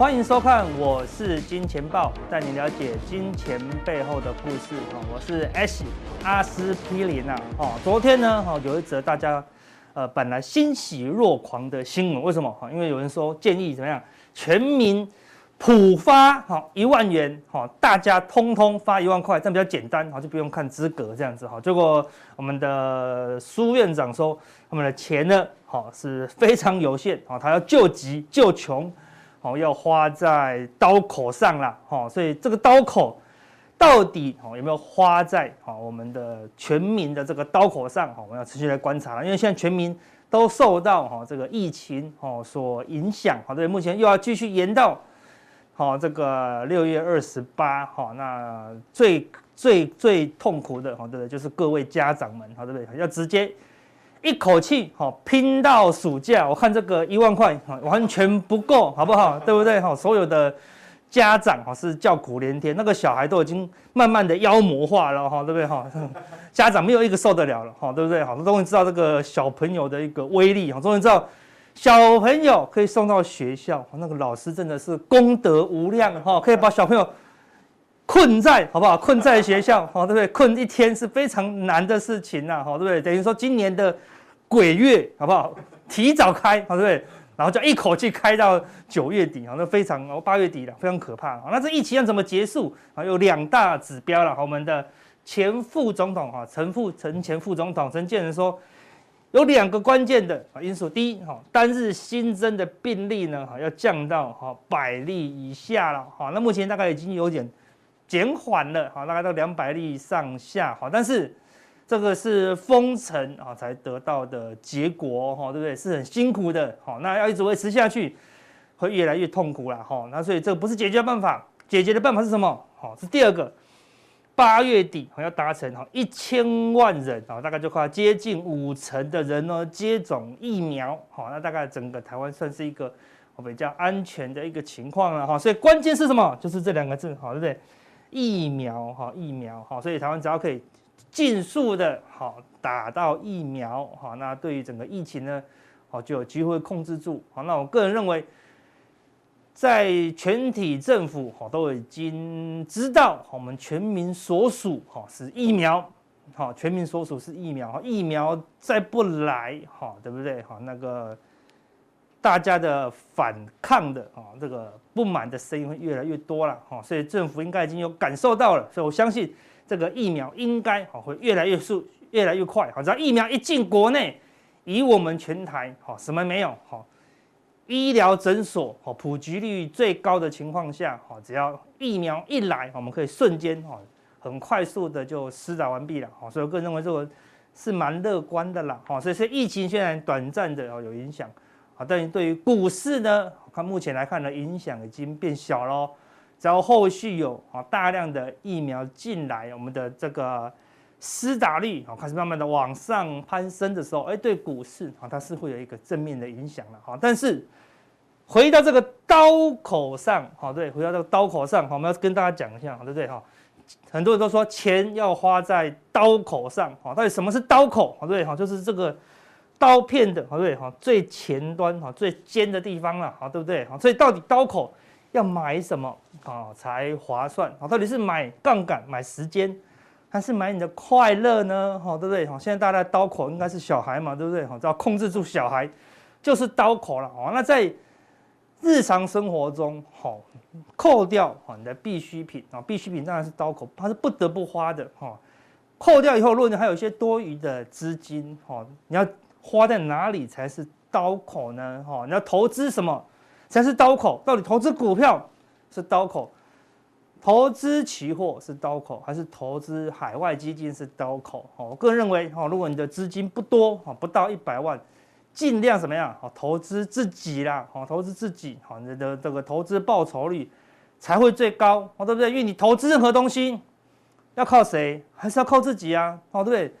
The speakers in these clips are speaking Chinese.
欢迎收看，我是金钱豹，带你了解金钱背后的故事。我是 S 阿司匹林啊。昨天呢，哈有一则大家呃本来欣喜若狂的新闻，为什么？哈因为有人说建议怎么样，全民普发哈一万元，哈大家通通发一万块，这样比较简单，哈就不用看资格这样子。哈结果我们的苏院长说，我们的钱呢，是非常有限，他要救急救穷。哦，要花在刀口上了，哈，所以这个刀口到底哦有没有花在哦我们的全民的这个刀口上？哈，我们要持续来观察了，因为现在全民都受到哈这个疫情哦所影响，好，对，目前又要继续延到好这个六月二十八，哈，那最最最痛苦的，哈，对？就是各位家长们，好，对不对？要直接。一口气哈拼到暑假，我看这个一万块哈完全不够，好不好？对不对？哈所有的家长哈是叫苦连天，那个小孩都已经慢慢的妖魔化了，哈，对不对？哈，家长没有一个受得了了，哈，对不对？好，终于知道这个小朋友的一个威力，哈，终于知道小朋友可以送到学校，那个老师真的是功德无量，哈，可以把小朋友困在，好不好？困在学校，好，对不对？困一天是非常难的事情呐，好，对不对？等于说今年的。鬼月好不好？提早开，好对不对？然后就一口气开到九月底，好，那非常哦，八月底了，非常可怕。好，那这疫情要怎么结束？啊，有两大指标了。好，我们的前副总统哈，陈副陈前副总统陈建仁说，有两个关键的因素。第一，哈，单日新增的病例呢，哈，要降到哈百例以下了。哈，那目前大概已经有点减缓了，好，大概到两百例上下。好，但是。这个是封城啊才得到的结果哈，对不对？是很辛苦的，好，那要一直维持下去，会越来越痛苦了哈。那所以这不是解决办法，解决的办法是什么？好，是第二个，八月底要达成哈一千万人啊，大概就快接近五成的人呢接种疫苗，好，那大概整个台湾算是一个比较安全的一个情况了哈。所以关键是什么？就是这两个字，好，对不对？疫苗哈，疫苗哈，所以台湾只要可以。尽速的好打到疫苗好，那对于整个疫情呢，好就有机会控制住好。那我个人认为，在全体政府好都已经知道，我们全民所属哈是疫苗好，全民所属是疫苗，疫苗再不来好，对不对？好，那个大家的反抗的啊，这个不满的声音会越来越多了哈，所以政府应该已经有感受到了，所以我相信。这个疫苗应该好会越来越速，越来越快。好，只要疫苗一进国内，以我们全台好什么没有好，医疗诊所好普及率最高的情况下，好只要疫苗一来，我们可以瞬间哈很快速的就施打完毕了。好，所以我个人认为这个是蛮乐观的啦。好，所以说疫情虽然短暂的哦有影响，但是对于股市呢，看目前来看呢，影响已经变小喽。只要后续有啊大量的疫苗进来，我们的这个施打率啊开始慢慢的往上攀升的时候，哎，对股市啊它是会有一个正面的影响了哈。但是回到这个刀口上，好对，回到这个刀口上，我们要跟大家讲一下，对不对哈？很多人都说钱要花在刀口上，好，到底什么是刀口？好对，好就是这个刀片的，好对，好最前端哈最尖的地方了，好对不对？好，所以到底刀口。要买什么啊才划算好？到底是买杠杆、买时间，还是买你的快乐呢？好，对不对？好，现在大家的刀口应该是小孩嘛，对不对？好，只要控制住小孩，就是刀口了。哦，那在日常生活中，好扣掉好你的必需品啊，必需品当然是刀口，它是不得不花的。哈，扣掉以后，如果你还有一些多余的资金，哈，你要花在哪里才是刀口呢？哈，你要投资什么？才是刀口，到底投资股票是刀口，投资期货是刀口，还是投资海外基金是刀口？我个人认为，哈如果你的资金不多，不到一百万，尽量怎么样？投资自己啦，投资自己，你的这个投资报酬率才会最高，哦对不对？因为你投资任何东西，要靠谁？还是要靠自己啊，对不对？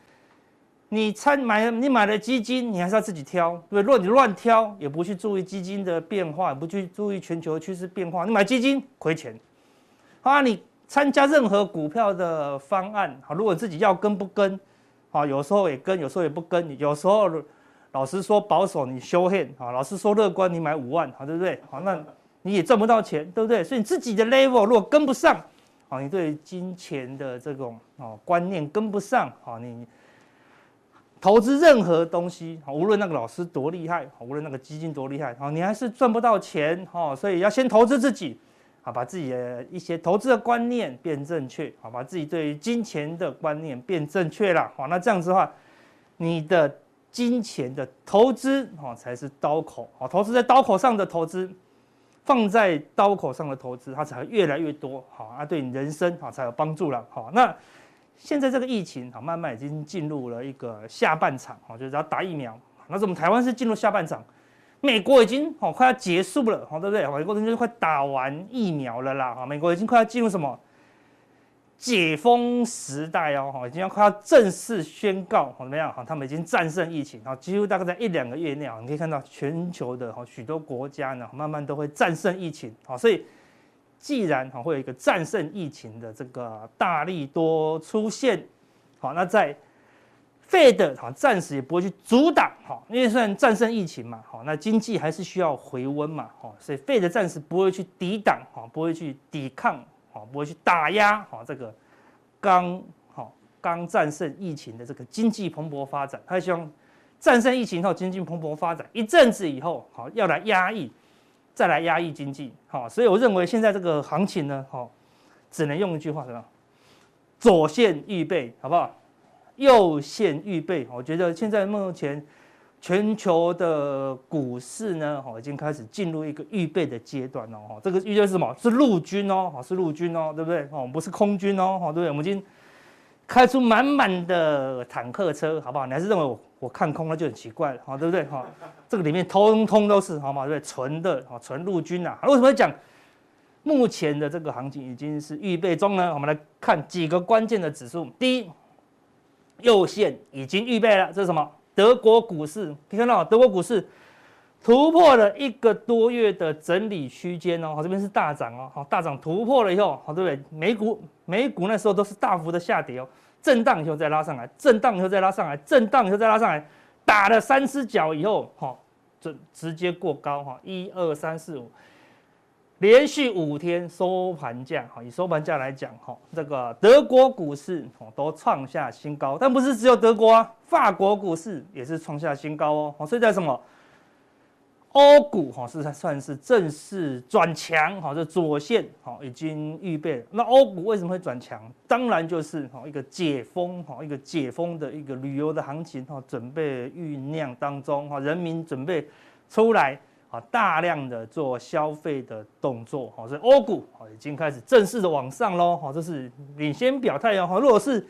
你参买你买了基金，你还是要自己挑，对不对？如果你乱挑，也不去注意基金的变化，也不去注意全球趋势变化，你买基金亏钱。啊，你参加任何股票的方案，好，如果自己要跟不跟，好，有时候也跟，有时候也不跟。有时候老师说保守，你修 hand，好，老师说乐观，你买五万，好，对不对？好，那你也赚不到钱，对不对？所以你自己的 level 如果跟不上，啊，你对金钱的这种哦观念跟不上，啊，你投资任何东西，无论那个老师多厉害，无论那个基金多厉害，哦，你还是赚不到钱，哦，所以要先投资自己，好，把自己的一些投资的观念变正确，好，把自己对于金钱的观念变正确了，好，那这样子的话，你的金钱的投资，哦，才是刀口，哦，投资在刀口上的投资。放在刀口上的投资，它才会越来越多，好啊，对你人生好才有帮助了，好。那现在这个疫情啊，慢慢已经进入了一个下半场，哦，就是要打疫苗。那我们台湾是进入下半场，美国已经哦快要结束了，好，对不对？美国已经快打完疫苗了啦，哈，美国已经快要进入什么？解封时代哦，哈，已经要快要正式宣告，好怎么样？哈，他们已经战胜疫情，哈，几乎大概在一两个月内啊，你可以看到全球的哈许多国家呢，慢慢都会战胜疫情，好，所以既然哈会有一个战胜疫情的这个大力多出现，好，那在 Fed 哈暂时也不会去阻挡，哈，因为虽然战胜疫情嘛，好，那经济还是需要回温嘛，哈，所以 Fed 暂时不会去抵挡，哈，不会去抵抗。好，不会去打压好这个刚好刚战胜疫情的这个经济蓬勃发展，他希望战胜疫情后经济蓬勃发展一阵子以后，好要来压抑，再来压抑经济，好，所以我认为现在这个行情呢，好只能用一句话什么？左线预备，好不好？右线预备，我觉得现在目前。全球的股市呢，已经开始进入一个预备的阶段了，哈，这个预备是什么？是陆军哦，是陆军哦，对不对？哦，不是空军哦，对不对？我们已经开出满满的坦克车，好不好？你还是认为我我看空了就很奇怪了，哈对不对？哈，这个里面通通都是，好吗？对不对？纯的，哈纯陆军啊。为什么会讲目前的这个行情已经是预备中呢？我们来看几个关键的指数。第一，右线已经预备了，这是什么？德国股市可以看到，德国股市突破了一个多月的整理区间哦，好，这边是大涨哦，好，大涨突破了以后，好，对不对？美股美股那时候都是大幅的下跌哦，震荡以后再拉上来，震荡以后再拉上来，震荡以后再拉上来，打了三只脚以后，哈，就直接过高哈，一二三四五。连续五天收盘价，哈，以收盘价来讲，哈，这个德国股市哦都创下新高，但不是只有德国啊，法国股市也是创下新高哦，所以在什么？欧股哈是算是正式转强，哈，这左线哈已经预备了。那欧股为什么会转强？当然就是哈一个解封，哈一个解封的一个旅游的行情，哈准备酝酿当中，哈人民准备出来。啊，大量的做消费的动作，哈，所以欧股啊已经开始正式的往上喽，哈，这是领先表态哦。如果是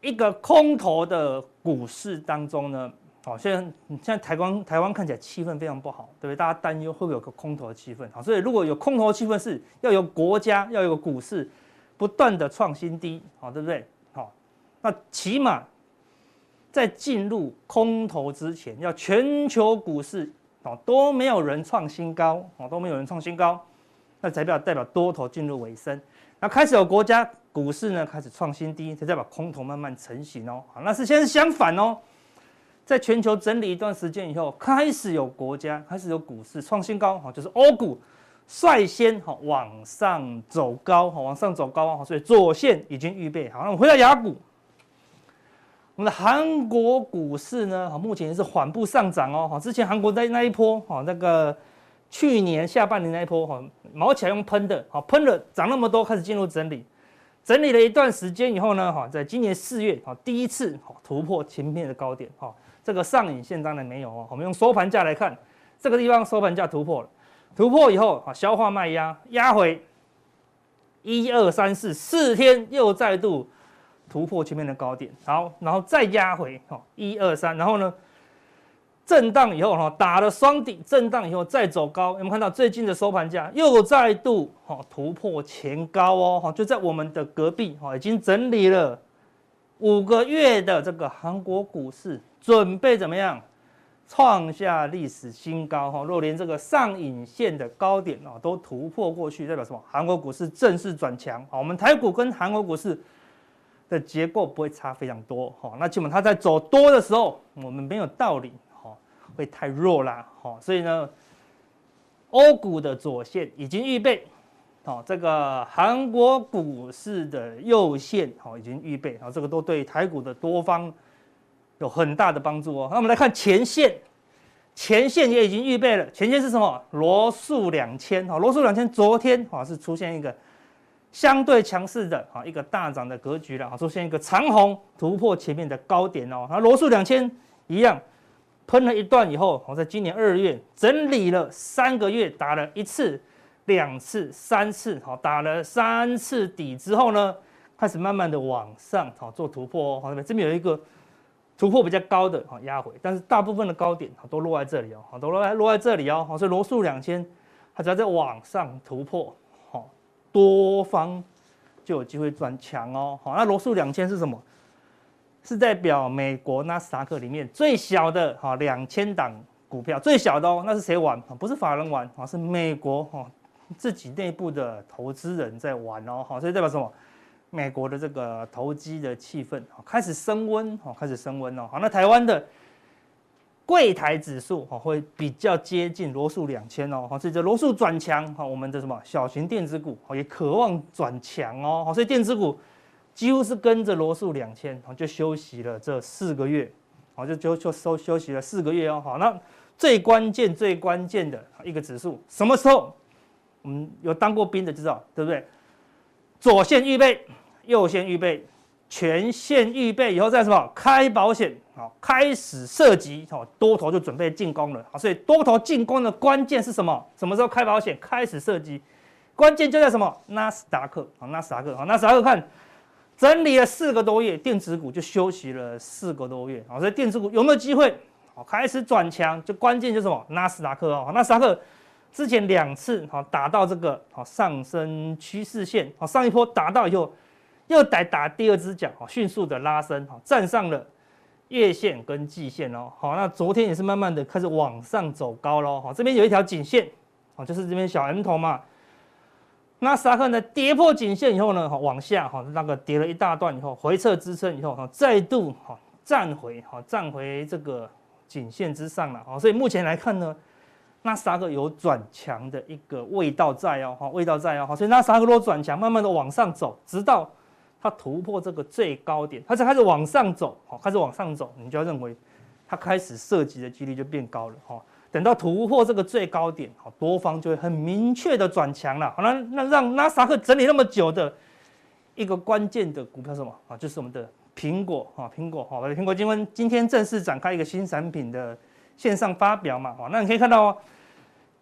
一个空头的股市当中呢，好，现在现在台湾台湾看起来气氛非常不好，对不对？大家担忧会不会有个空头的气氛？好，所以如果有空头的气氛，是要有国家要有个股市不断的创新低，好，对不对？好，那起码在进入空头之前，要全球股市。哦，都没有人创新高，哦，都没有人创新高，那代表代表多头进入尾声，那开始有国家股市呢开始创新低，才代表空头慢慢成型哦。好，那是现在是相反哦，在全球整理一段时间以后，开始有国家开始有股市创新高，哈，就是欧股率先哈往上走高，哈，往上走高啊，所以左线已经预备好。那我们回到亚股。我们的韩国股市呢，哈目前是缓步上涨哦。之前韩国在那一波，哈，那个去年下半年那一波，哈，毛起来用喷的，好喷了涨那么多，开始进入整理，整理了一段时间以后呢，哈，在今年四月，哈，第一次突破前面的高点，哈，这个上影线当然没有哦。我们用收盘价来看，这个地方收盘价突破了，突破以后啊，消化卖压，压回一二三四四天又再度。突破前面的高点，好，然后再压回，哈，一二三，然后呢，震荡以后，哈，打了双底，震荡以后再走高，有没有看到最近的收盘价又再度，哈，突破前高哦，哈，就在我们的隔壁，哈，已经整理了五个月的这个韩国股市，准备怎么样，创下历史新高，哈，若连这个上影线的高点啊都突破过去，代表什么？韩国股市正式转强，好，我们台股跟韩国股市。的结构不会差非常多，哈，那基本它在走多的时候，我们没有道理，哈，会太弱啦，哈，所以呢，欧股的左线已经预备，好，这个韩国股市的右线好已经预备，好，这个都对台股的多方有很大的帮助哦。那我们来看前线，前线也已经预备了，前线是什么？罗素两千，好，罗素两千昨天好是出现一个相对强势的啊一个大涨的格局了，啊，出现一个长红突破前面的高点哦，那罗素两千一样。喷了一段以后，我在今年二月整理了三个月，打了一次、两次、三次，好，打了三次底之后呢，开始慢慢的往上，好做突破哦。好，这边这边有一个突破比较高的，好压回，但是大部分的高点都落在这里哦，好都落在落在这里哦。好，所以罗素两千它只要在往上突破，好多方就有机会转强哦。好，那罗素两千是什么？是代表美国纳斯达克里面最小的哈两千档股票，最小的哦，那是谁玩？不是法人玩啊，是美国哈自己内部的投资人在玩哦，好，所以代表什么？美国的这个投机的气氛开始升温哦，开始升温哦，好，那台湾的柜台指数哈会比较接近罗素两千哦，好，所以这罗素转强哈，我们的什么小型电子股哦也渴望转强哦，好，所以电子股。几乎是跟着罗素两千，就休息了这四个月，就就就休休息了四个月哦。好，那最关键最关键的一个指数，什么时候？我们有当过兵的知道，对不对？左线预备，右线预备，全线预备以后再什么？开保险，好，开始射击，好，多头就准备进攻了。好，所以多头进攻的关键是什么？什么时候开保险？开始射击，关键就在什么？纳斯达克，好，纳斯达克，好，纳斯达克看。整理了四个多月，电子股就休息了四个多月，好，所以电子股有没有机会？好，开始转强，就关键就是什么？纳斯达克哦，纳斯达克之前两次哈打到这个好上升趋势线，好，上一波打到以后，又得打第二只脚，好，迅速的拉升，哈，站上了月线跟季线哦，好，那昨天也是慢慢的开始往上走高喽，哈，这边有一条颈线，好，就是这边小 M 头嘛。那纳斯达克呢，跌破颈线以后呢，往下哈，那个跌了一大段以后，回撤支撑以后哈，再度哈站回哈站回这个颈线之上了啊，所以目前来看呢，纳斯达克有转强的一个味道在哦哈，味道在哦哈，所以纳斯达克如果转强，慢慢的往上走，直到它突破这个最高点，它才开始往上走，好，开始往上走，你就要认为它开始涉及的几率就变高了哈。等到突破这个最高点，好，多方就会很明确的转强了。好，那那让纳斯达克整理那么久的一个关键的股票是什么啊？就是我们的苹果啊，苹果好，苹果今天今天正式展开一个新产品的线上发表嘛。好，那你可以看到哦，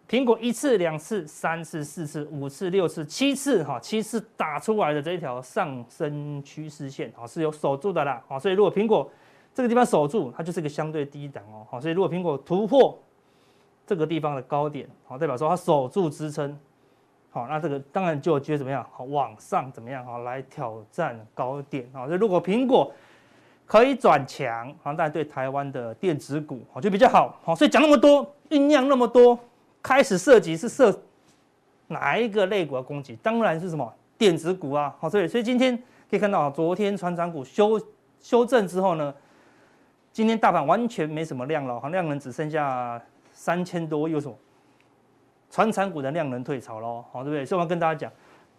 苹果一次、两次、三次、四次、五次、六次、七次，哈，七次打出来的这一条上升趋势线，哈，是有守住的啦。好，所以如果苹果这个地方守住，它就是一个相对低档哦。好，所以如果苹果突破，这个地方的高点，好，代表说它守住支撑，好，那这个当然就有机会怎么样，好，往上怎么样，好，来挑战高点，好，所以如果苹果可以转强，好，当然对台湾的电子股，好，就比较好，好，所以讲那么多，酝酿那么多，开始涉及是涉哪一个类股的攻击？当然是什么电子股啊，好，所以所以今天可以看到，昨天传产股修修正之后呢，今天大盘完全没什么量了，好，量能只剩下。三千多有什么？传产股的量能退潮喽，好，对不对？所以我要跟大家讲，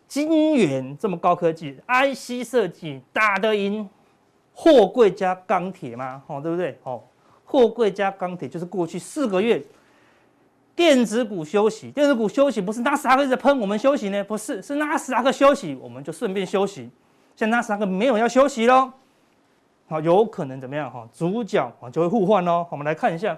晶圆这么高科技，IC 设计打得赢货柜加钢铁吗？好，对不对？好，货柜加钢铁就是过去四个月电子股休息，电子股休息不是纳斯达克在喷，我们休息呢？不是，是纳斯达克休息，我们就顺便休息。现在纳斯达克没有要休息喽，好，有可能怎么样？哈，主角啊就会互换喽。我们来看一下。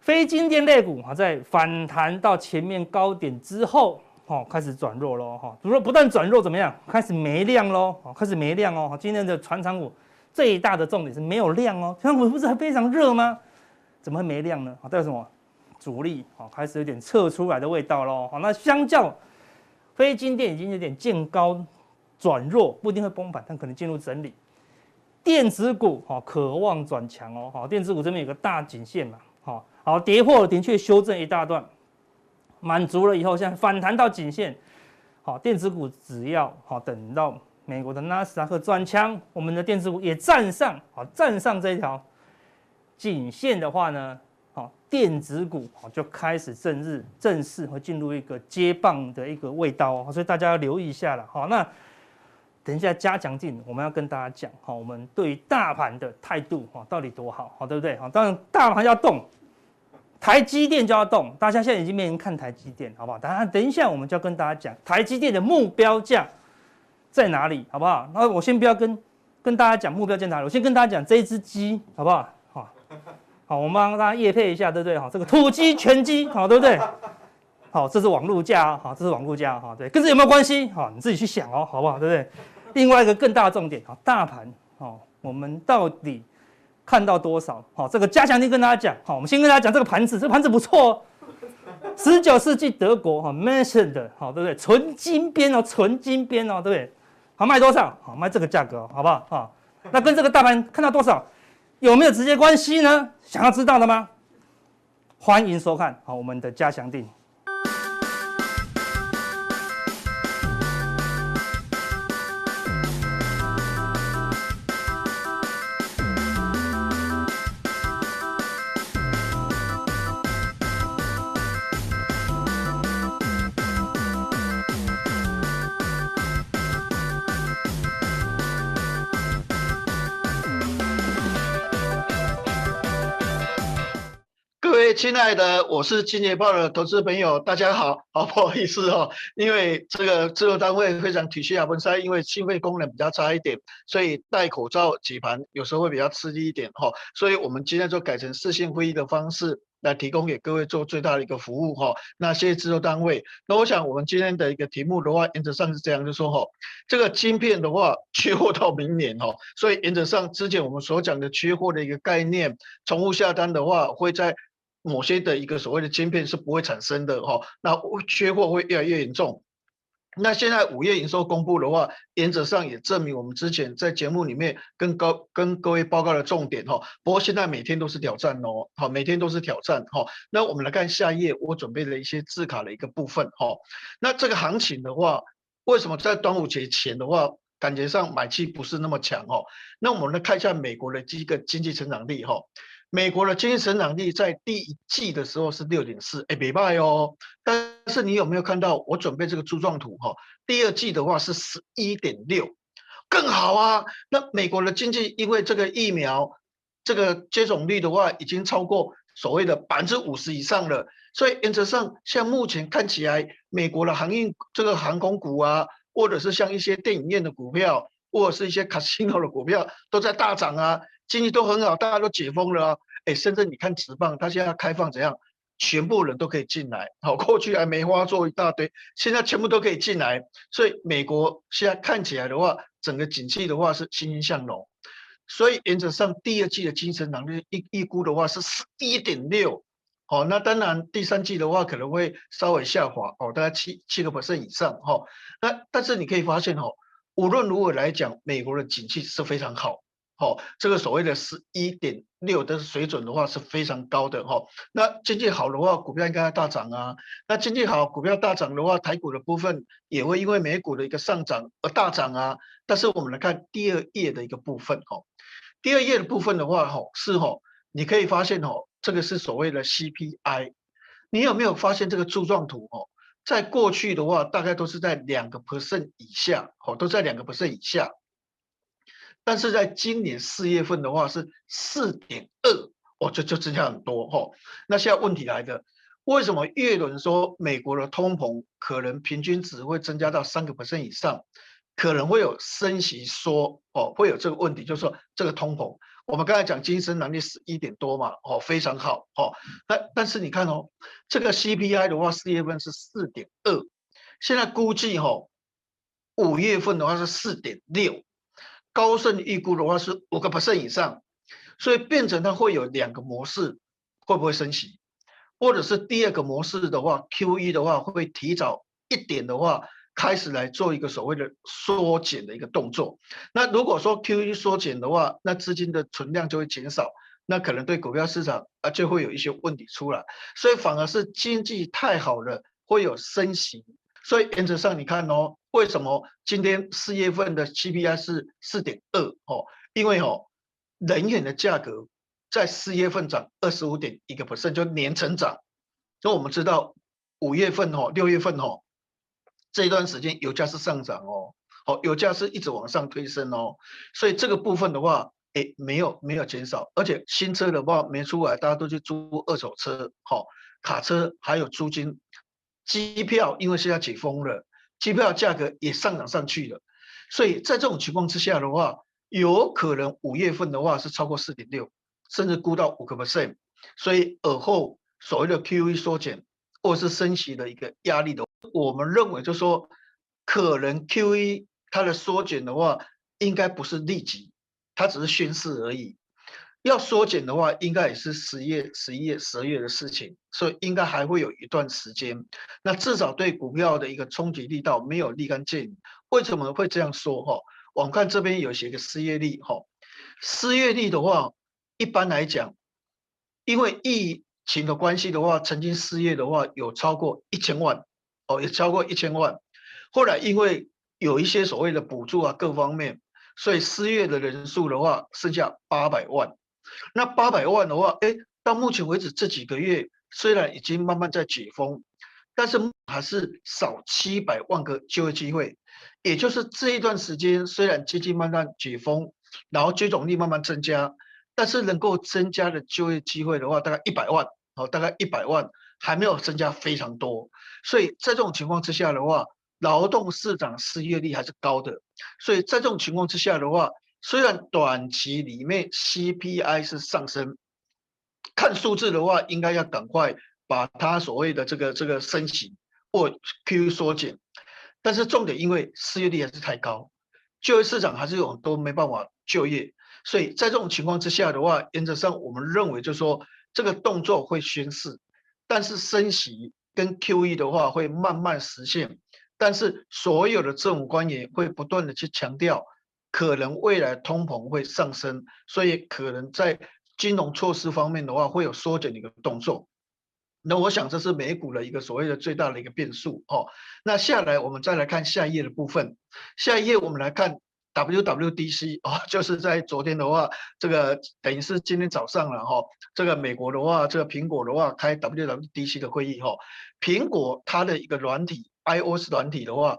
非晶电类股哈，在反弹到前面高点之后，哈，开始转弱喽，哈，如果不断转弱，怎么样？开始没量喽，开始没量哦。今天的传产股最大的重点是没有量哦，传产股不是还非常热吗？怎么会没量呢？代表什么？主力啊，开始有点撤出来的味道喽。好，那相较非晶电已经有点见高转弱，不一定会崩盘，但可能进入整理。电子股哈，渴望转强哦。好，电子股这边有个大颈线嘛，好。好，跌破，的确修正一大段，满足了以后，现在反弹到颈线。好，电子股只要好等到美国的纳斯达克转强，我们的电子股也站上，好站上这一条颈线的话呢，电子股就开始正日正式会进入一个接棒的一个味道哦，所以大家要留意一下了。好，那等一下加强錠，我们要跟大家讲，好，我们对于大盘的态度哈，到底多好，好对不对？好，当然大盘要动，台积电就要动，大家现在已经没人看台积电，好不好？当然等一下我们就要跟大家讲台积电的目标价在哪里，好不好？那我先不要跟跟大家讲目标价在哪里，我先跟大家讲这一只鸡，好不好？好，我们帮大家业配一下，对不对？哈，这个土鸡全鸡，好，对不对？好，这是网路价，好，这是网路价，哈，对，跟这有没有关系？好，你自己去想哦，好不好？对不对？另外一个更大的重点，好，大盘，好，我们到底看到多少？好，这个加强錠跟大家讲，好，我们先跟大家讲这个盘子，这个盘子不错哦，十九世纪德国哈 Meissen 的，好，对不对？纯金边哦，纯金边哦，对不对？好，卖多少？好，卖这个价格，好不好？好，那跟这个大盘看到多少？有没有直接关系呢？想要知道的吗？欢迎收看好我们的加强定。亲爱的，我是金钱豹的投资朋友，大家好，好不好意思哦，因为这个制作单位非常体恤啊，文山因为心肺功能比较差一点，所以戴口罩解盘有时候会比较吃力一点哈，所以我们今天就改成视讯会议的方式来提供给各位做最大的一个服务哈。那谢谢制作单位，那我想我们今天的一个题目的话，原则上是这样，就说哈，这个晶片的话缺货到明年哈，所以原则上之前我们所讲的缺货的一个概念，重复下单的话会在。某些的一个所谓的晶片是不会产生的哈，那缺货会越来越严重。那现在五月营收公布的话，原则上也证明我们之前在节目里面跟高跟各位报告的重点哈。不过现在每天都是挑战哦，好，每天都是挑战哈。那我们来看下一页，我准备了一些字卡的一个部分哈。那这个行情的话，为什么在端午节前的话，感觉上买气不是那么强哦？那我们来看一下美国的这个经济成长力哈。美国的经济成长率在第一季的时候是六点四，哎，没败哦。但是你有没有看到我准备这个柱状图哈？第二季的话是十一点六，更好啊。那美国的经济因为这个疫苗这个接种率的话已经超过所谓的百分之五十以上了，所以原则上像目前看起来，美国的航运这个航空股啊，或者是像一些电影院的股票，或者是一些 casino 的股票都在大涨啊。经济都很好，大家都解封了啊！哎，深圳你看职棒，它现在开放怎样？全部人都可以进来。好，过去还梅花座一大堆，现在全部都可以进来。所以美国现在看起来的话，整个景气的话是欣欣向荣。所以原则上第二季的经济能力预预估的话是十一点六。好，那当然第三季的话可能会稍微下滑，哦，大概七七个 percent 以上。哈，那但是你可以发现，哈，无论如何来讲，美国的景气是非常好。哦，这个所谓的十一点六的水准的话是非常高的哈。那经济好的话，股票应该要大涨啊。那经济好，股票大涨的话，台股的部分也会因为美股的一个上涨而大涨啊。但是我们来看第二页的一个部分哈，第二页的部分的话哈是哈，你可以发现哈，这个是所谓的 CPI。你有没有发现这个柱状图哦？在过去的话，大概都是在两个 percent 以下，哦，都在两个 percent 以下。但是在今年四月份的话是四点二，哦，就就增加很多哈。那现在问题来的，为什么月轮说美国的通膨可能平均值会增加到三个 percent 以上，可能会有升息说哦，会有这个问题，就是说这个通膨，我们刚才讲经济能力是一点多嘛，哦，非常好哦。那但是你看哦，这个 CPI 的话四月份是四点二，现在估计哈五月份的话是四点六。高盛预估的话是五个 percent 以上，所以变成它会有两个模式，会不会升息？或者是第二个模式的话，QE 的话会不会提早一点的话，开始来做一个所谓的缩减的一个动作？那如果说 QE 缩减的话，那资金的存量就会减少，那可能对股票市场啊就会有一些问题出来，所以反而是经济太好了，会有升息。所以原则上你看哦，为什么今天四月份的 CPI 是四点二哦？因为哦，能源的价格在四月份涨二十五点一个 percent，就年成长。所以我们知道五月份哦，六月份哦，这一段时间油价是上涨哦，好，油价是一直往上推升哦，所以这个部分的话，哎，没有没有减少，而且新车的话没出来，大家都去租二手车，好，卡车还有租金，机票因为现在解封了，机票价格也上涨上去了，所以在这种情况之下的话，有可能五月份的话是超过四点六，甚至估到五个 percent，所以尔后所谓的 QE 缩减或是升息的一个压力的，我们认为就是说，可能 QE 它的缩减的话，应该不是立即。它只是宣示而已，要缩减的话，应该也是十月、十一月、十二月的事情，所以应该还会有一段时间。那至少对股票的一个冲击力道没有立竿见影。为什么会这样说？哈，我们看这边有写个失业率，哈，失业率的话，一般来讲，因为疫情的关系的话，曾经失业的话有超过一千万，哦，也超过一千万。后来因为有一些所谓的补助啊，各方面。所以失业的人数的话，剩下八百万。那八百万的话，哎，到目前为止这几个月虽然已经慢慢在解封，但是还是少七百万个就业机会。也就是这一段时间，虽然经济慢慢解封，然后接种率慢慢增加，但是能够增加的就业机会的话，大概一百万，哦，大概一百万还没有增加非常多。所以在这种情况之下的话，劳动市场失业率还是高的，所以在这种情况之下的话，虽然短期里面 CPI 是上升，看数字的话，应该要赶快把它所谓的这个这个升息或 QE 缩减，但是重点因为失业率还是太高，就业市场还是有很多没办法就业，所以在这种情况之下的话，原则上我们认为就是说这个动作会宣示，但是升息跟 QE 的话会慢慢实现。但是所有的政府官员会不断的去强调，可能未来通膨会上升，所以可能在金融措施方面的话会有缩减的一个动作。那我想这是美股的一个所谓的最大的一个变数哦。那下来我们再来看下一页的部分，下一页我们来看 WWDC 哦，就是在昨天的话，这个等于是今天早上了哈。这个美国的话，这个苹果的话开 WWDC 的会议哈，苹果它的一个软体。iOS 软体的话，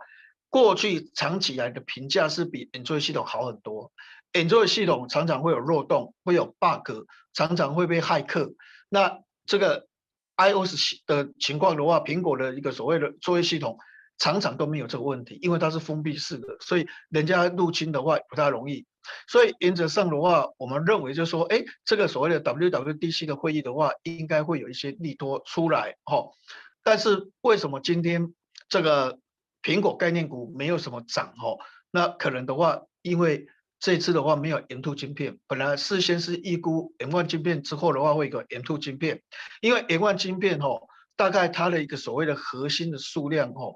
过去长期来的评价是比 Android 系统好很多。Android 系统常常会有漏洞，会有 bug，常常会被骇客。那这个 iOS 的情况的话，苹果的一个所谓的作业系统常常都没有这个问题，因为它是封闭式的，所以人家入侵的话不太容易。所以原则上的话，我们认为就是说，哎，这个所谓的 WWDC 的会议的话，应该会有一些利多出来哈。但是为什么今天？这个苹果概念股没有什么涨哦，那可能的话，因为这次的话没有 M2 晶片，本来事先是预估 M1 晶片之后的话会有个 M2 晶片，因为 M1 晶片哦，大概它的一个所谓的核心的数量哦，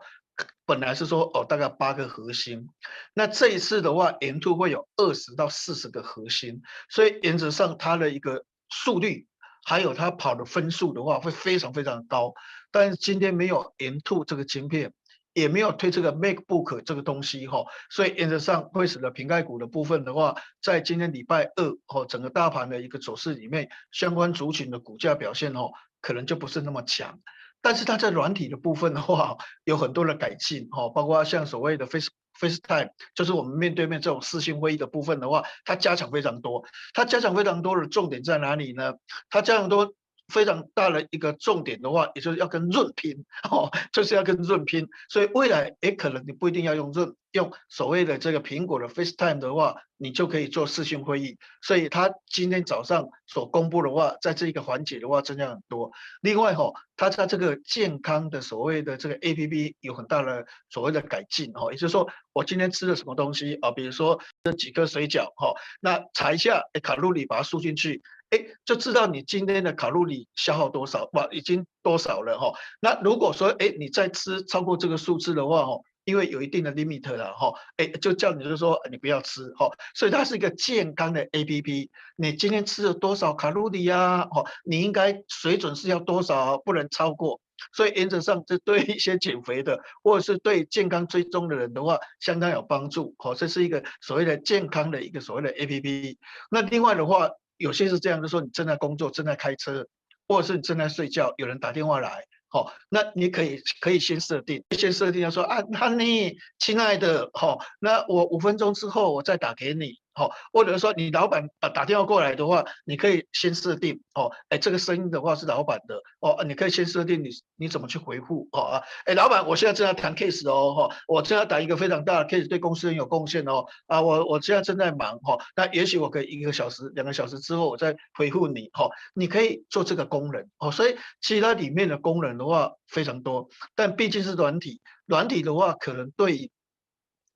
本来是说哦大概八个核心，那这一次的话 M2 会有二十到四十个核心，所以原则上它的一个速率。还有它跑的分数的话会非常非常高，但是今天没有 M2 这个晶片，也没有推这个 MacBook 这个东西哈，所以原则上会使得瓶盖股的部分的话，在今天礼拜二哦，整个大盘的一个走势里面，相关族群的股价表现哦，可能就不是那么强。但是它在软体的部分的话，有很多的改进哈，包括像所谓的 Face FaceTime，就是我们面对面这种视讯会议的部分的话，它加强非常多。它加强非常多的重点在哪里呢？它加强多。非常大的一个重点的话，也就是要跟润拼 哦，就是要跟润拼，所以未来也可能你不一定要用润，用所谓的这个苹果的 FaceTime 的话，你就可以做视讯会议。所以他今天早上所公布的话，在这一个环节的话增加很多。另外哈、哦，它在这个健康的所谓的这个 APP 有很大的所谓的改进哈，也就是说我今天吃了什么东西啊，比如说这几颗水饺哈，那查一下卡路里，把它输进去。哎，就知道你今天的卡路里消耗多少，哇，已经多少了哈。那如果说，哎，你再吃超过这个数字的话，哈，因为有一定的 limit 了，哈，哎，就叫你就说你不要吃，哈。所以它是一个健康的 APP。你今天吃了多少卡路里呀？哈，你应该水准是要多少，不能超过。所以原则上，这对一些减肥的或者是对健康追踪的人的话，相当有帮助。哈，这是一个所谓的健康的一个所谓的 APP。那另外的话，有些是这样，就说你正在工作，正在开车，或者是你正在睡觉，有人打电话来。好，那你可以可以先设定，先设定要说啊，那你亲爱的，好，那我五分钟之后我再打给你。好，或者说你老板打打电话过来的话，你可以先设定哦，哎，这个声音的话是老板的哦，你可以先设定你你怎么去回复哦啊，哎，老板，我现在正在谈 case 哦，哈，我正在打一个非常大的 case，对公司很有贡献哦，啊，我我现在正在忙哈，那也许我可以一个小时、两个小时之后我再回复你，哈，你可以做这个功能哦，所以其他里面的功能的话非常多，但毕竟是软体，软体的话可能对。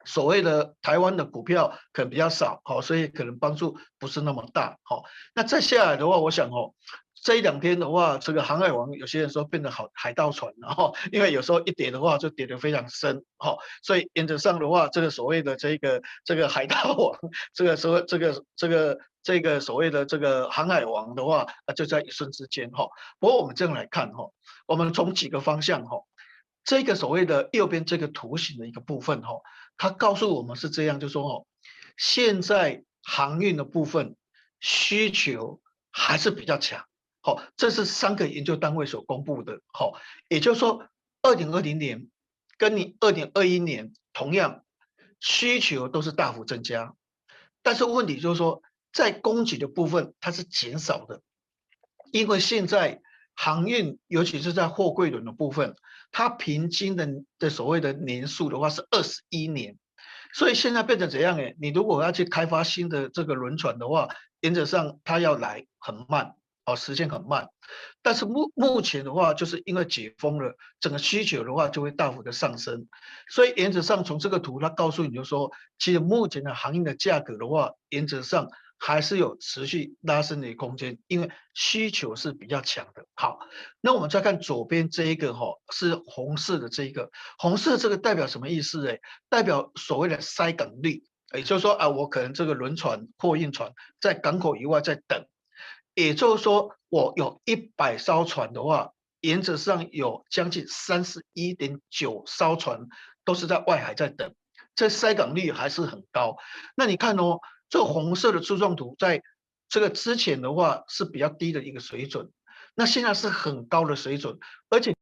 所谓的台湾的股票可能比较少，好，所以可能帮助不是那么大，好。那再下来的话，我想哦，这一两天的话，这个航海王有些人说变得好海盗船，然后因为有时候一跌的话就跌得非常深，好，所以原则上的话，这个所谓的这个这个海盗王，这个所谓这个这个这个所谓的这个航海王的话，就在一瞬之间，哈。不过我们这样来看，哈，我们从几个方向，哈。这个所谓的右边这个图形的一个部分，哈，它告诉我们是这样，就说哦，现在航运的部分需求还是比较强，好，这是三个研究单位所公布的，好，也就是说，二零二零年跟你二零二一年同样需求都是大幅增加，但是问题就是说，在供给的部分它是减少的，因为现在。航运，尤其是在货柜轮的部分，它平均的的所谓的年数的话是二十一年，所以现在变成怎样？诶，你如果要去开发新的这个轮船的话，原则上它要来很慢，哦，时间很慢。但是目目前的话，就是因为解封了，整个需求的话就会大幅的上升。所以原则上从这个图，它告诉你就说，其实目前的航运的价格的话，原则上。还是有持续拉升的空间，因为需求是比较强的。好，那我们再看左边这一个哈，是红色的这一个，红色这个代表什么意思？哎，代表所谓的塞港率，也就是说啊，我可能这个轮船、货运船在港口以外在等，也就是说，我有一百艘船的话，原则上有将近三十一点九艘船都是在外海在等，这塞港率还是很高。那你看哦。这个红色的柱状图，在这个之前的话是比较低的一个水准，那现在是很高的水准，而且，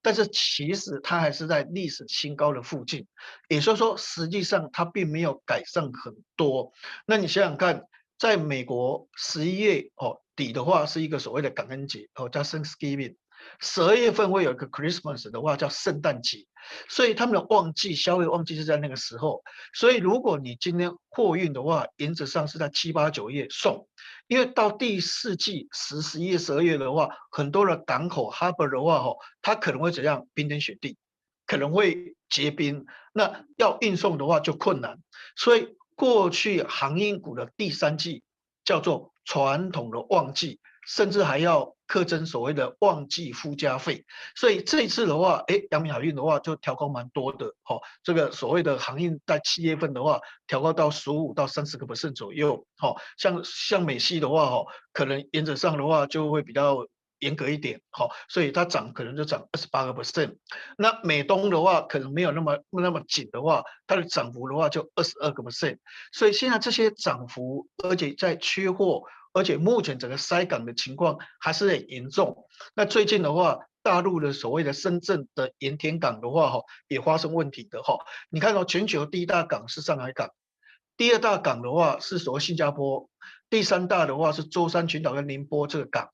但是其实它还是在历史新高的附近，也就是说，实际上它并没有改善很多。那你想想看，在美国十一月哦底的话，是一个所谓的感恩节哦，叫 Thanksgiving。十二月份会有一个 Christmas 的话叫圣诞节，所以他们的旺季消费旺季是在那个时候。所以如果你今天货运的话，原则上是在七八九月送，因为到第四季十十一月十二月的话，很多的港口 harbor 的话吼，它可能会怎样冰天雪地，可能会结冰，那要运送的话就困难。所以过去航运股的第三季叫做传统的旺季，甚至还要。课征所谓的旺季附加费，所以这一次的话，哎，阳明海运的话就调高蛮多的，哦，这个所谓的航运在七月份的话，调高到十五到三十个 percent 左右，哦，像像美西的话，哈，可能原则上的话就会比较严格一点，好，所以它涨可能就涨二十八个 percent，那美东的话可能没有那么那么紧的话，它的涨幅的话就二十二个 percent，所以现在这些涨幅，而且在缺货。而且目前整个塞港的情况还是很严重。那最近的话，大陆的所谓的深圳的盐田港的话，哈，也发生问题的哈。你看到全球第一大港是上海港，第二大港的话是所谓新加坡，第三大的话是舟山群岛跟宁波这个港，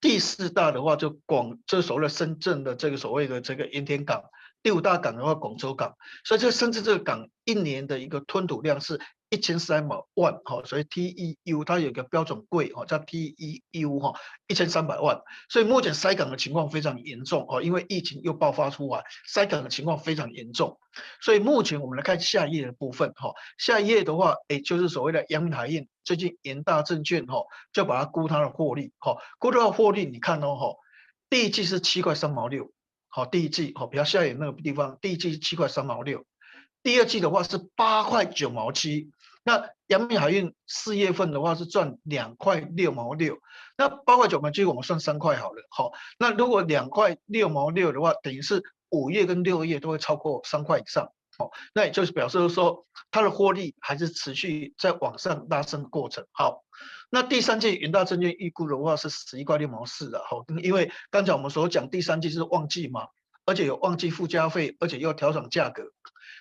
第四大的话就广，这所谓的深圳的这个所谓的这个盐田港，第五大港的话广州港。所以这深圳这个港一年的一个吞吐量是。一千三百万，哈，所以 TEU 它有个标准柜，哈，叫 TEU，哈，一千三百万，所以目前塞港的情况非常严重，哦，因为疫情又爆发出来，塞港的情况非常严重，所以目前我们来看下一页的部分，哈，下一页的话，诶，就是所谓的阳台印，最近元大证券，哈，就把它估它的获利，哈，估它的获利，你看哦，哈，第一季是七块三毛六，好，第一季，好，比较下一页那个地方，第一季是七块三毛六，第二季的话是八块九毛七。那阳明海运四月份的话是赚两块六毛六，那八块九毛七我们算三块好了，好，那如果两块六毛六的话，等于是五月跟六月都会超过三块以上，哦，那也就是表示说它的获利还是持续在往上拉升的过程。好，那第三季元大证券预估的话是十一块六毛四的，好，因为刚才我们所讲第三季是旺季嘛，而且有旺季附加费，而且又调整价格，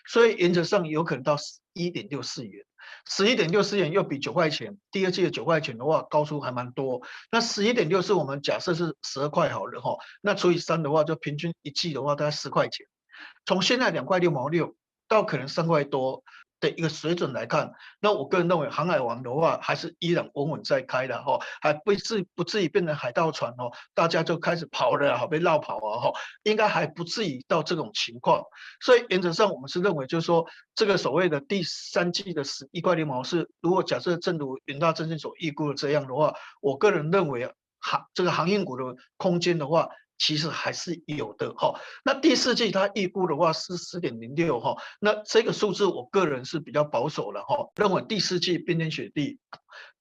所以原则上有可能到一点六四元。十一点六四元又比九块钱，第二季的九块钱的话高出还蛮多。那十一点六四我们假设是十二块好了哈，那除以三的话，就平均一季的话大概十块钱。从现在两块六毛六到可能三块多。的一个水准来看，那我个人认为，航海王的话还是依然稳稳在开的哈，还不至不至于变成海盗船哦，大家就开始跑了，好被绕跑啊哈，应该还不至于到这种情况。所以原则上，我们是认为，就是说，这个所谓的第三季的十一块六毛四，如果假设正如元大证券所预估的这样的话，我个人认为航这个航运股的空间的话。其实还是有的哈，那第四季它预估的话是十点零六哈，那这个数字我个人是比较保守的哈，认为第四季冰天雪地，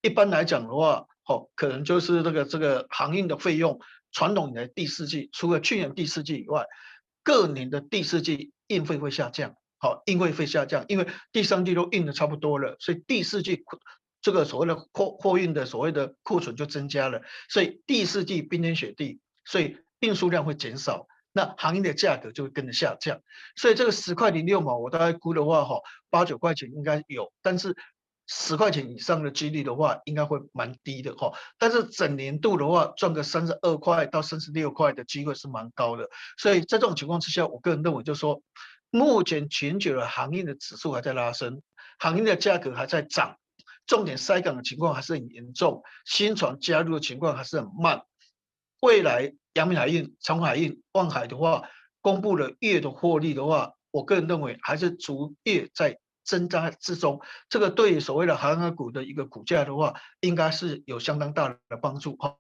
一般来讲的话，哦，可能就是这个这个航运的费用，传统的第四季，除了去年第四季以外，各年的第四季运费会下降，好，运费会下降，因为第三季都运的差不多了，所以第四季这个所谓的货货运的所谓的库存就增加了，所以第四季冰天雪地，所以。运输量会减少，那航运的价格就会跟着下降，所以这个十块零六毛，我大概估的话，哈，八九块钱应该有，但是十块钱以上的几率的话，应该会蛮低的，哈。但是整年度的话，赚个三十二块到三十六块的机会是蛮高的，所以在这种情况之下，我个人认为就是说，目前全球的航运的指数还在拉升，行业的价格还在涨，重点筛港的情况还是很严重，新船加入的情况还是很慢，未来。阳明海运、长海运、万海的话，公布了月的获利的话，我个人认为还是逐月在增加之中。这个对所谓的航海股的一个股价的话，应该是有相当大的帮助哈。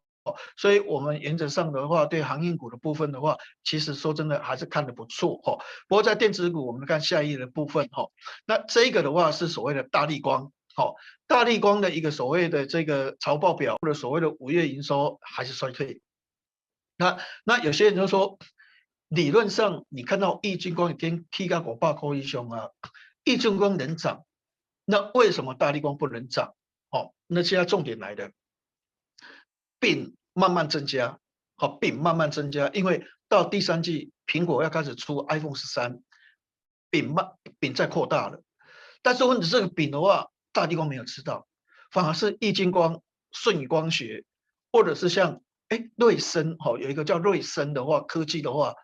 所以，我们原则上的话，对航运股的部分的话，其实说真的还是看得不错哈。不过在电子股，我们看下一页的部分哈。那这个的话是所谓的大立光，好，大立光的一个所谓的这个财报表或者所谓的五月营收还是衰退。那那有些人就说，理论上你看到易晶光已经提高过百块以上啊，易晶光能涨，那为什么大立光不能涨？哦，那现在重点来了，饼慢慢增加，好，饼慢慢增加，因为到第三季苹果要开始出 iPhone 十三，饼慢饼在扩大了，但是问题这个饼的话，大立光没有吃到，反而是易晶光、顺光学，或者是像。哎，瑞声哈，有一个叫瑞声的话，科技的话，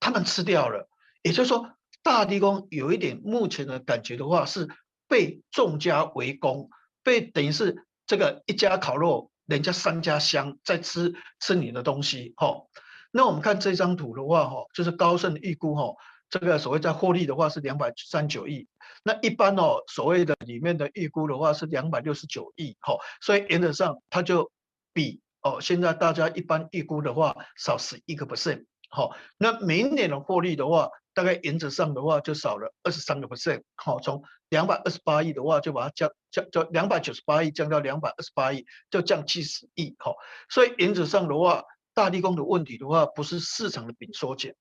他们吃掉了，也就是说，大立光有一点目前的感觉的话，是被众家围攻，被等于是这个一家烤肉，人家三家香在吃吃你的东西哈。那我们看这张图的话哈，就是高盛预估哈，这个所谓在获利的话是两百三九亿，那一般哦所谓的里面的预估的话是两百六十九亿哈，所以原则上它就比。哦，现在大家一般预估的话少十一个 percent，好，那明年的获利的话，大概原则上的话就少了二十三个 percent，好，从两百二十八亿的话就把它降降，就两百九十八亿降到两百二十八亿，就降七十亿，好，所以原则上的话，大立光的问题的话，不是市场的饼缩减，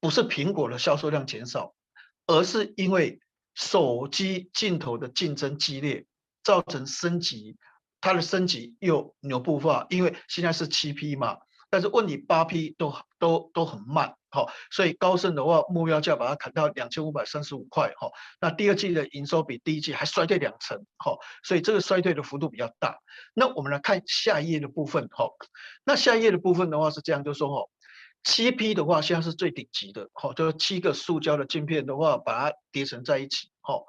不是苹果的销售量减少，而是因为手机镜头的竞争激烈，造成升级。它的升级又牛步化，因为现在是七 P 嘛，但是问你八 P 都都都很慢，好，所以高盛的话目标价把它砍到两千五百三十五块，哈，那第二季的营收比第一季还衰退两成，哈，所以这个衰退的幅度比较大。那我们来看下一页的部分，哈，那下一页的部分的话是这样，就是说，哈，七 P 的话现在是最顶级的，哈，就是七个塑胶的镜片的话把它叠成在一起，哈，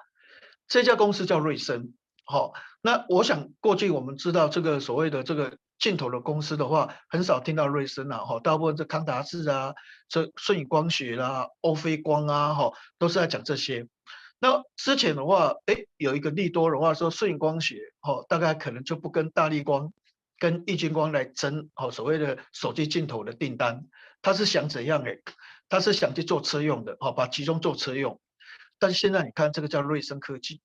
这家公司叫瑞声。好，那我想过去我们知道这个所谓的这个镜头的公司的话，很少听到瑞声啊，哈，大部分是康达智啊，这舜宇光学啦、啊，欧菲光啊，哈，都是在讲这些。那之前的话，哎，有一个利多的话说舜宇光学，哈，大概可能就不跟大力光、跟亿晶光来争，哈，所谓的手机镜头的订单，他是想怎样？哎，他是想去做车用的，哈，把集中做车用。但是现在你看这个叫瑞声科技。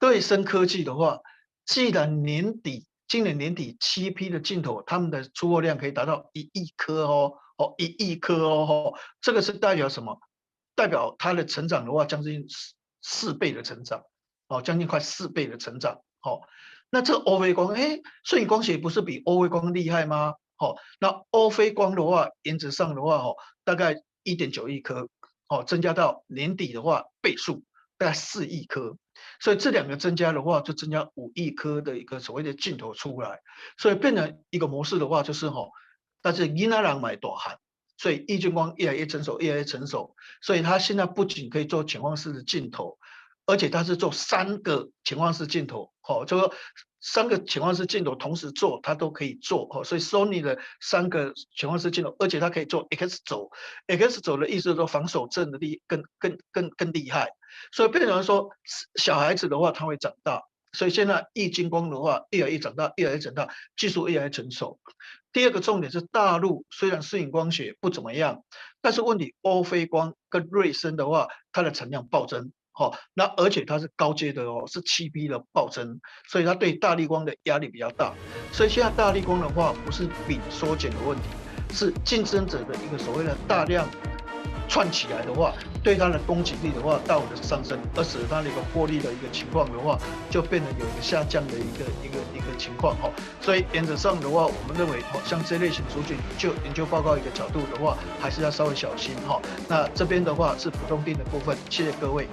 瑞声科技的话，既然年底今年年底七批的镜头，他们的出货量可以达到一亿颗哦，哦一亿颗哦，这个是代表什么？代表它的成长的话，将近四四倍的成长，哦，将近快四倍的成长，好，那这欧菲光，哎，瞬影光学不是比欧菲光厉害吗？好，那欧菲光的话，原则上的话，哦，大概一点九亿颗，哦，增加到年底的话，倍数大概四亿颗，所以这两个增加的话，就增加五亿颗的一个所谓的镜头出来，所以变成一个模式的话，就是哈，但是伊那人买多汉。所以易晶光越来越成熟，越来越成熟。所以它现在不仅可以做潜望式的镜头，而且它是做三个潜望式镜头，哦，就说三个潜望式镜头同时做，它都可以做，哦。所以 Sony 的三个潜望式镜头，而且它可以做 X 轴，X 轴的意思说防守阵的力更更更更厉害。所以变成说小孩子的话，他会长大。所以现在易晶光的话，越来越长大，越来越长大，技术越来越成熟。第二个重点是大陆虽然摄影光学不怎么样，但是问题欧菲光跟瑞声的话，它的产量暴增，好，那而且它是高阶的哦，是七 B 的暴增，所以它对大立光的压力比较大。所以现在大立光的话，不是饼缩减的问题，是竞争者的一个所谓的大量。串起来的话，对它的供给力的话大幅的上升，而使得它的一个获利的一个情况的话，就变得有一个下降的一个一个一个情况哈。所以原则上的话，我们认为哈，像这类型数据，就研究报告一个角度的话，还是要稍微小心哈。那这边的话是普通病的部分，谢谢各位。